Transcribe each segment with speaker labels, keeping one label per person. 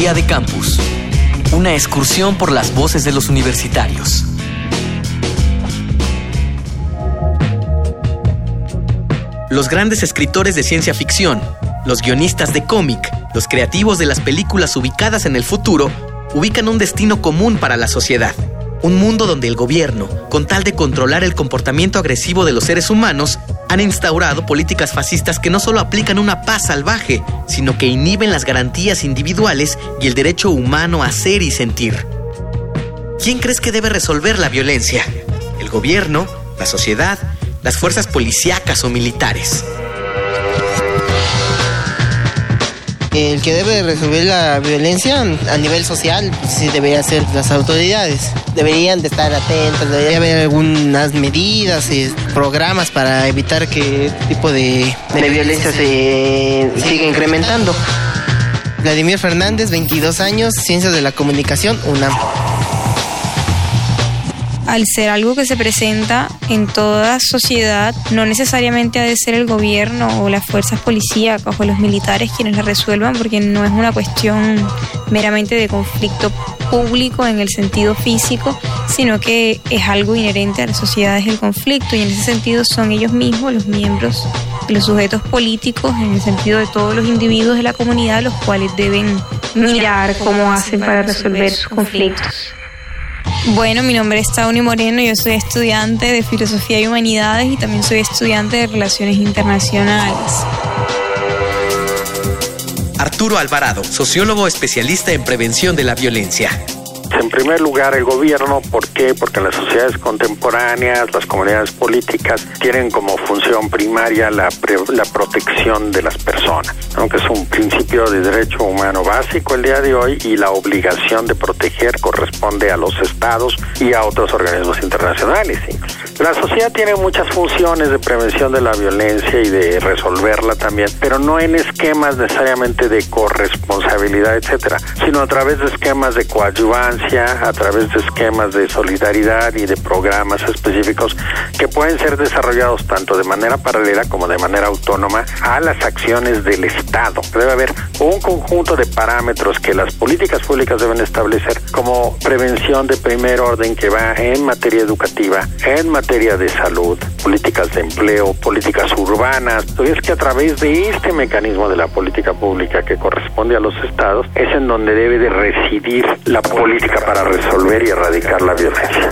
Speaker 1: Día de Campus. Una excursión por las voces de los universitarios. Los grandes escritores de ciencia ficción, los guionistas de cómic, los creativos de las películas ubicadas en el futuro, ubican un destino común para la sociedad. Un mundo donde el gobierno, con tal de controlar el comportamiento agresivo de los seres humanos, han instaurado políticas fascistas que no solo aplican una paz salvaje, sino que inhiben las garantías individuales y el derecho humano a ser y sentir. ¿Quién crees que debe resolver la violencia? ¿El gobierno? ¿La sociedad? ¿Las fuerzas policíacas o militares?
Speaker 2: El que debe resolver la violencia a nivel social, pues sí debería ser las autoridades. Deberían de estar atentas, debería haber algunas medidas y programas para evitar que este tipo de, de violencia se siga incrementando. Vladimir Fernández, 22 años, Ciencias de la Comunicación, UNAM
Speaker 3: al ser algo que se presenta en toda sociedad, no necesariamente ha de ser el gobierno o las fuerzas policíacas o los militares quienes la resuelvan, porque no es una cuestión meramente de conflicto público en el sentido físico, sino que es algo inherente a las sociedades el conflicto y en ese sentido son ellos mismos los miembros, los sujetos políticos, en el sentido de todos los individuos de la comunidad, los cuales deben mirar cómo hacen para resolver sus conflictos. Bueno, mi nombre es Tauni Moreno, yo soy estudiante de Filosofía y Humanidades y también soy estudiante de Relaciones Internacionales.
Speaker 1: Arturo Alvarado, sociólogo especialista en prevención de la violencia.
Speaker 4: En primer lugar, el gobierno, ¿por qué? Porque las sociedades contemporáneas, las comunidades políticas, tienen como función primaria la, la protección de las personas, aunque es un principio de derecho humano básico el día de hoy y la obligación de proteger corresponde a los estados y a otros organismos internacionales. La sociedad tiene muchas funciones de prevención de la violencia y de resolverla también, pero no en esquemas necesariamente de corresponsabilidad, etcétera, sino a través de esquemas de coadyuvancia a través de esquemas de solidaridad y de programas específicos que pueden ser desarrollados tanto de manera paralela como de manera autónoma a las acciones del Estado. Debe haber un conjunto de parámetros que las políticas públicas deben establecer como prevención de primer orden que va en materia educativa, en materia de salud, políticas de empleo, políticas urbanas. Es que a través de este mecanismo de la política pública que corresponde a los estados es en donde debe de residir la política para resolver y erradicar la violencia.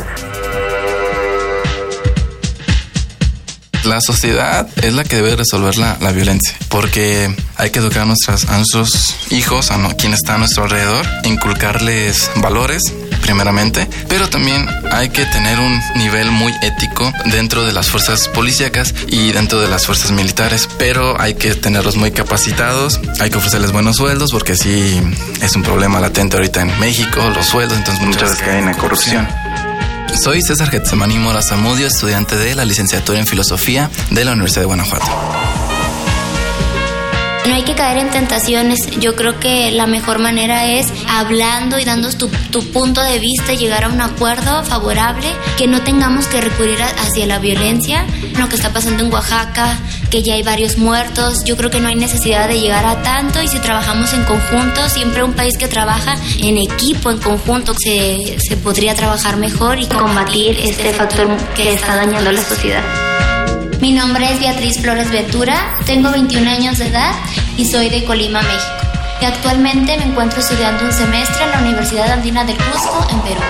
Speaker 5: La sociedad es la que debe resolver la, la, violencia, porque hay que educar a, nuestras, a nuestros hijos, a no, quienes están a nuestro alrededor, inculcarles valores primeramente, pero también hay que tener un nivel muy ético dentro de las fuerzas policíacas y dentro de las fuerzas militares, pero hay que tenerlos muy capacitados, hay que ofrecerles buenos sueldos porque sí es un problema latente ahorita en México, los sueldos, entonces muchas veces caen en corrupción. Soy César Getsemani Mora Zamudio, estudiante de la licenciatura en Filosofía de la Universidad de Guanajuato.
Speaker 6: No hay que caer en tentaciones. Yo creo que la mejor manera es hablando y dando tu, tu, punto de vista, llegar a un acuerdo favorable, que no tengamos que recurrir hacia la violencia. Lo que está pasando en Oaxaca, que ya hay varios muertos, yo creo que no hay necesidad de llegar a tanto y si trabajamos en conjunto, siempre un país que trabaja en equipo, en conjunto, se, se podría trabajar mejor y combatir este factor que está dañando la sociedad. Mi nombre es Beatriz Flores Ventura, tengo 21 años de edad y soy de Colima, México. Y actualmente me encuentro estudiando un semestre en la Universidad Andina del Cusco, en Perú.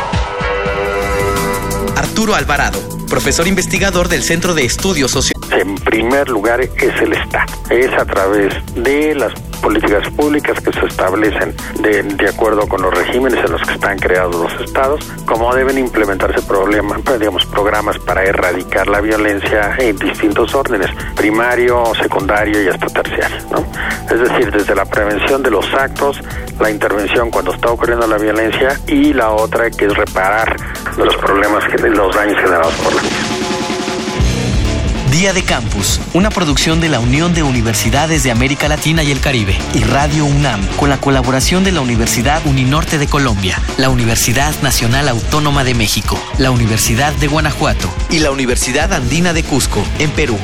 Speaker 1: Arturo Alvarado, profesor investigador del Centro de Estudios Sociales.
Speaker 4: En primer lugar es el Estado. Es a través de las políticas públicas que se establecen de, de, acuerdo con los regímenes en los que están creados los estados, cómo deben implementarse problemas, digamos, programas para erradicar la violencia en distintos órdenes, primario, secundario y hasta terciario. ¿no? Es decir, desde la prevención de los actos, la intervención cuando está ocurriendo la violencia y la otra que es reparar los problemas, los daños generados por la misma.
Speaker 1: Día de Campus, una producción de la Unión de Universidades de América Latina y el Caribe y Radio UNAM, con la colaboración de la Universidad Uninorte de Colombia, la Universidad Nacional Autónoma de México, la Universidad de Guanajuato y la Universidad Andina de Cusco, en Perú.